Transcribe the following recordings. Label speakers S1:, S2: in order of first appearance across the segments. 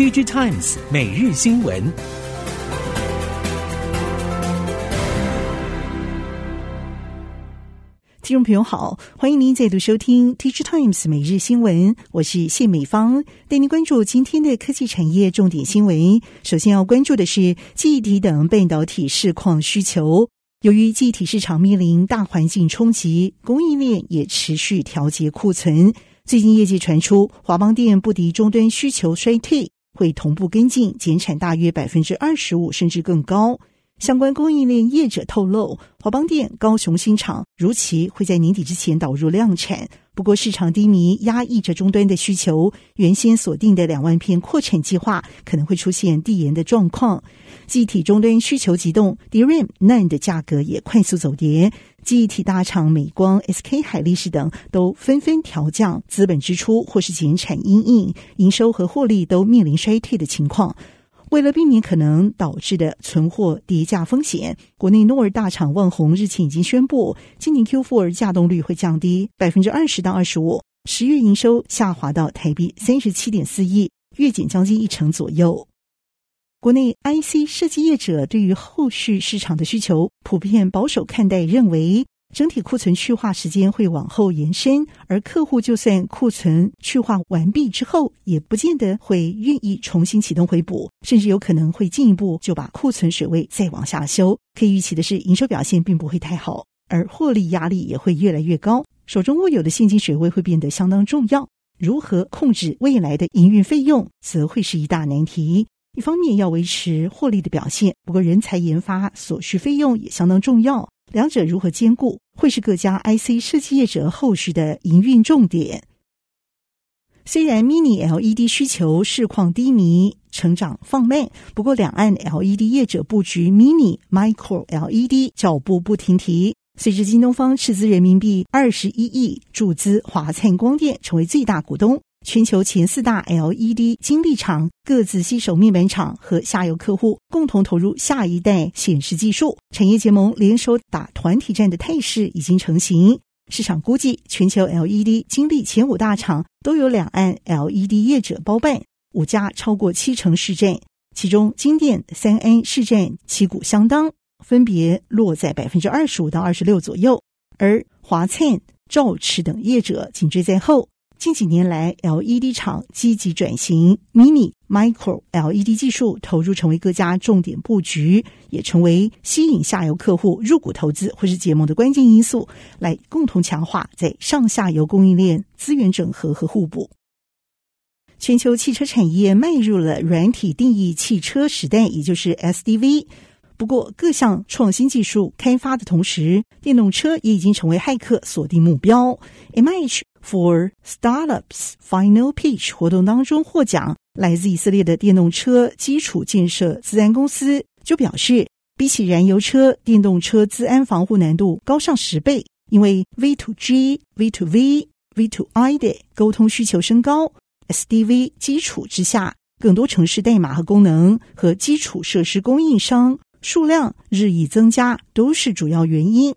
S1: DigiTimes 每日新闻。
S2: 听众朋友好，欢迎您再度收听 DigiTimes 每日新闻，我是谢美芳，带您关注今天的科技产业重点新闻。首先要关注的是记忆体等半导体市况需求。由于记忆体市场面临大环境冲击，供应链也持续调节库存。最近业界传出华邦电不敌终端需求衰退，会同步跟进减产大约百分之二十五，甚至更高。相关供应链业者透露，华邦电高雄新厂如期会在年底之前导入量产。不过，市场低迷压抑着终端的需求，原先锁定的两万片扩产计划可能会出现递延的状况。具体终端需求急动，DRAM、NAND 的价格也快速走跌。记忆体大厂美光、SK 海力士等都纷纷调降资本支出或是减产因应，营收和获利都面临衰退的情况。为了避免可能导致的存货跌价风险，国内诺尔大厂旺宏日前已经宣布，今年 Q4 价动率会降低百分之二十到二十五，十月营收下滑到台币三十七点四亿，月减将近一成左右。国内 IC 设计业者对于后续市场的需求普遍保守看待，认为。整体库存去化时间会往后延伸，而客户就算库存去化完毕之后，也不见得会愿意重新启动回补，甚至有可能会进一步就把库存水位再往下修。可以预期的是，营收表现并不会太好，而获利压力也会越来越高，手中握有的现金水位会变得相当重要。如何控制未来的营运费用，则会是一大难题。一方面要维持获利的表现，不过人才研发所需费用也相当重要。两者如何兼顾，会是各家 IC 设计业者后续的营运重点。虽然 Mini LED 需求市况低迷，成长放慢，不过两岸 LED 业者布局 Mini、Micro LED 脚步不停蹄。随着京东方斥资人民币二十一亿注资华灿光电，成为最大股东。全球前四大 LED 晶粒厂各自携手面板厂和下游客户，共同投入下一代显示技术，产业结盟联手打团体战的态势已经成型。市场估计，全球 LED 晶粒前五大厂都有两岸 LED 业者包办，五家超过七成市占，其中晶电、三安市占旗鼓相当，分别落在百分之二十五到二十六左右，而华灿、兆驰等业者紧追在后。近几年来，LED 厂积极转型，Mini、Micro LED 技术投入成为各家重点布局，也成为吸引下游客户入股投资或是结盟的关键因素，来共同强化在上下游供应链资源整合和互补。全球汽车产业迈入了软体定义汽车时代，也就是 SDV。不过，各项创新技术开发的同时，电动车也已经成为骇客锁定目标。M H for Startups Final Pitch 活动当中获奖，来自以色列的电动车基础建设自安公司就表示，比起燃油车，电动车自安防护难度高上十倍，因为 V to G、V to V、V to I 的沟通需求升高，SDV 基础之下，更多城市代码和功能和基础设施供应商。数量日益增加都是主要原因。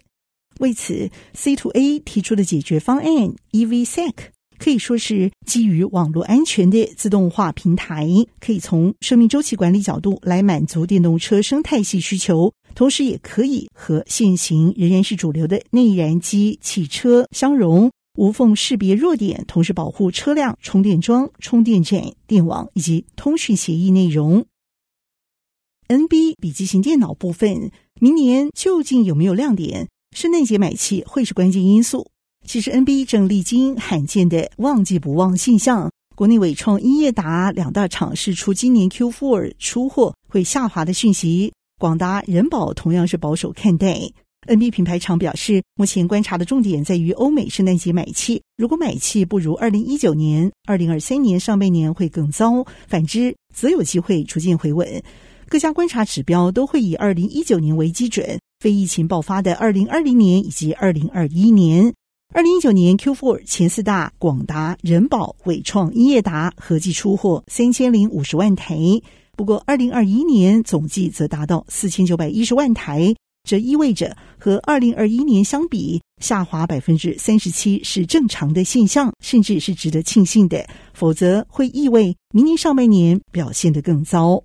S2: 为此，C to A 提出的解决方案 EVSEC 可以说是基于网络安全的自动化平台，可以从生命周期管理角度来满足电动车生态系需求，同时也可以和现行仍然是主流的内燃机汽车相融，无缝识别弱点，同时保护车辆充电桩、充电站、电网以及通讯协议内容。NB 笔记型电脑部分，明年究竟有没有亮点？圣诞节买气会是关键因素。其实 NB 正历经罕见的旺季不旺现象，国内伟创、英业达两大厂释出今年 Q4 出货会下滑的讯息。广达、人保同样是保守看待。NB 品牌厂表示，目前观察的重点在于欧美圣诞节买气，如果买气不如二零一九年、二零二三年上半年会更糟，反之则有机会逐渐回稳。各家观察指标都会以二零一九年为基准，非疫情爆发的二零二零年以及二零二一年。二零一九年 Q4 前四大广达、人保、伟创、英业达合计出货三千零五十万台，不过二零二一年总计则达到四千九百一十万台，这意味着和二零二一年相比，下滑百分之三十七是正常的现象，甚至是值得庆幸的。否则会意味明年上半年表现得更糟。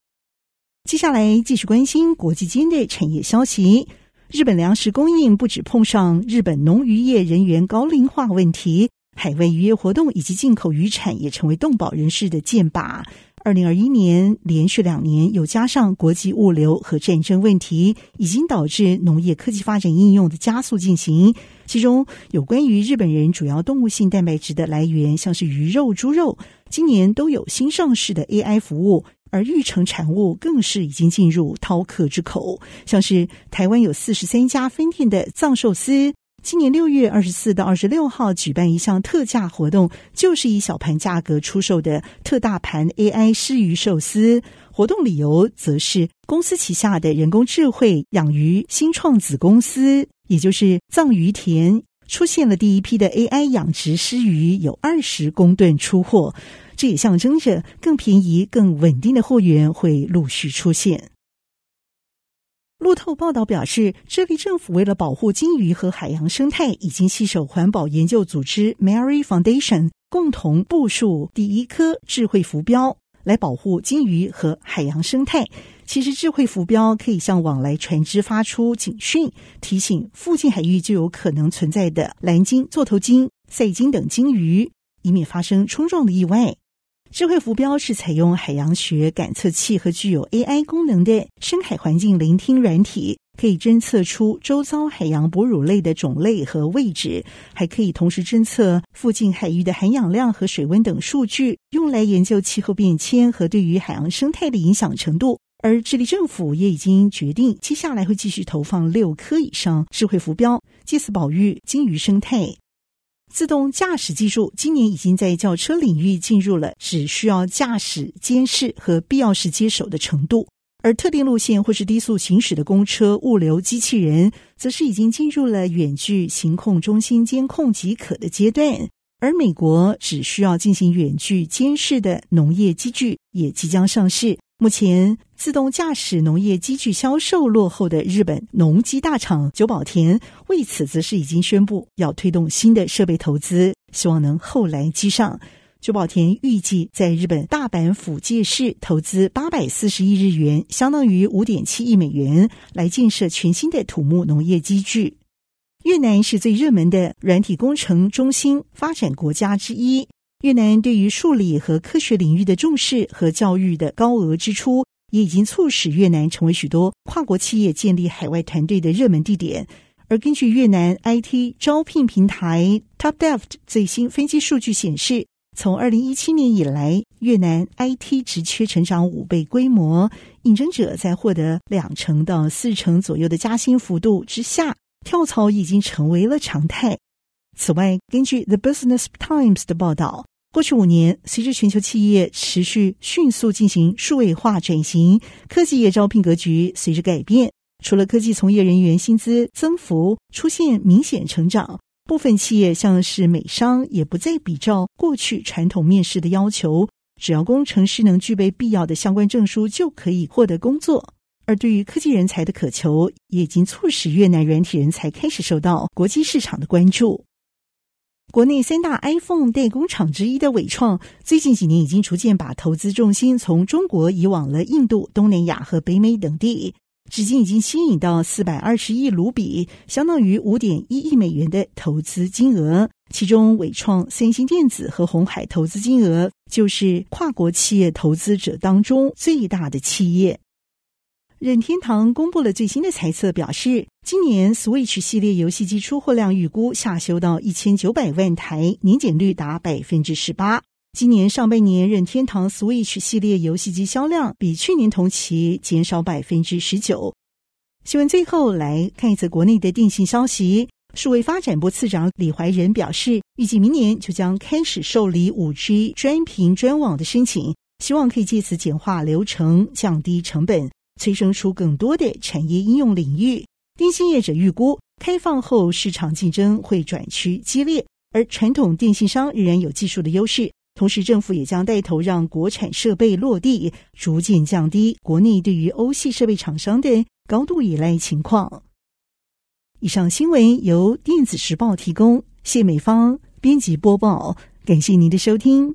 S2: 接下来继续关心国际间的产业消息。日本粮食供应不止碰上日本农渔业人员高龄化问题，海外渔业活动以及进口渔产也成为动保人士的箭靶。二零二一年连续两年，又加上国际物流和战争问题，已经导致农业科技发展应用的加速进行。其中有关于日本人主要动物性蛋白质的来源，像是鱼肉、猪肉，今年都有新上市的 AI 服务。而育成产物更是已经进入饕客之口，像是台湾有四十三家分店的藏寿司，今年六月二十四到二十六号举办一项特价活动，就是以小盘价格出售的特大盘 AI 鰤鱼寿司。活动理由则是公司旗下的人工智慧养鱼新创子公司，也就是藏鱼田，出现了第一批的 AI 养殖鰤鱼，有二十公吨出货。这也象征着更便宜、更稳定的货源会陆续出现。路透报道表示，智利政府为了保护鲸鱼和海洋生态，已经携手环保研究组织 Mary Foundation 共同部署第一颗智慧浮标，来保护鲸鱼和海洋生态。其实，智慧浮标可以向往来船只发出警讯，提醒附近海域就有可能存在的蓝鲸、座头鲸、赛鲸等鲸鱼，以免发生冲撞的意外。智慧浮标是采用海洋学感测器和具有 AI 功能的深海环境聆听软体，可以侦测出周遭海洋哺乳类的种类和位置，还可以同时侦测附近海域的含氧量和水温等数据，用来研究气候变迁和对于海洋生态的影响程度。而智利政府也已经决定，接下来会继续投放六颗以上智慧浮标，借此保育鲸鱼生态。自动驾驶技术今年已经在轿车领域进入了只需要驾驶监视和必要时接手的程度，而特定路线或是低速行驶的公车物流机器人，则是已经进入了远距行控中心监控即可的阶段。而美国只需要进行远距监视的农业机具也即将上市。目前，自动驾驶农业机具销售落后的日本农机大厂久保田，为此则是已经宣布要推动新的设备投资，希望能后来居上。久保田预计在日本大阪府堺市投资八百四十亿日元，相当于五点七亿美元，来建设全新的土木农业机制。越南是最热门的软体工程中心发展国家之一。越南对于数理和科学领域的重视和教育的高额支出，也已经促使越南成为许多跨国企业建立海外团队的热门地点。而根据越南 IT 招聘平台 TopDeft 最新分析数据显示，从二零一七年以来，越南 IT 职缺成长五倍规模，应征者在获得两成到四成左右的加薪幅度之下，跳槽已经成为了常态。此外，根据 The Business Times 的报道，过去五年，随着全球企业持续迅速进行数位化转型，科技业招聘格局随之改变。除了科技从业人员薪资增幅出现明显成长，部分企业像是美商也不再比照过去传统面试的要求，只要工程师能具备必要的相关证书就可以获得工作。而对于科技人才的渴求，也已经促使越南软体人才开始受到国际市场的关注。国内三大 iPhone 代工厂之一的伟创，最近几年已经逐渐把投资重心从中国移往了印度、东南亚和北美等地，至今已经吸引到四百二十亿卢比，相当于五点一亿美元的投资金额。其中，伟创、三星电子和鸿海投资金额就是跨国企业投资者当中最大的企业。任天堂公布了最新的财测，表示今年 Switch 系列游戏机出货量预估下修到一千九百万台，年减率达百分之十八。今年上半年，任天堂 Switch 系列游戏机销量比去年同期减少百分之十九。新闻最后来看一则国内的电信消息，数位发展部次长李怀仁表示，预计明年就将开始受理五 G 专频专网的申请，希望可以借此简化流程，降低成本。催生出更多的产业应用领域。电信业者预估，开放后市场竞争会转趋激烈，而传统电信商仍然有技术的优势。同时，政府也将带头让国产设备落地，逐渐降低国内对于欧系设备厂商的高度依赖情况。以上新闻由电子时报提供，谢美芳编辑播报，感谢您的收听。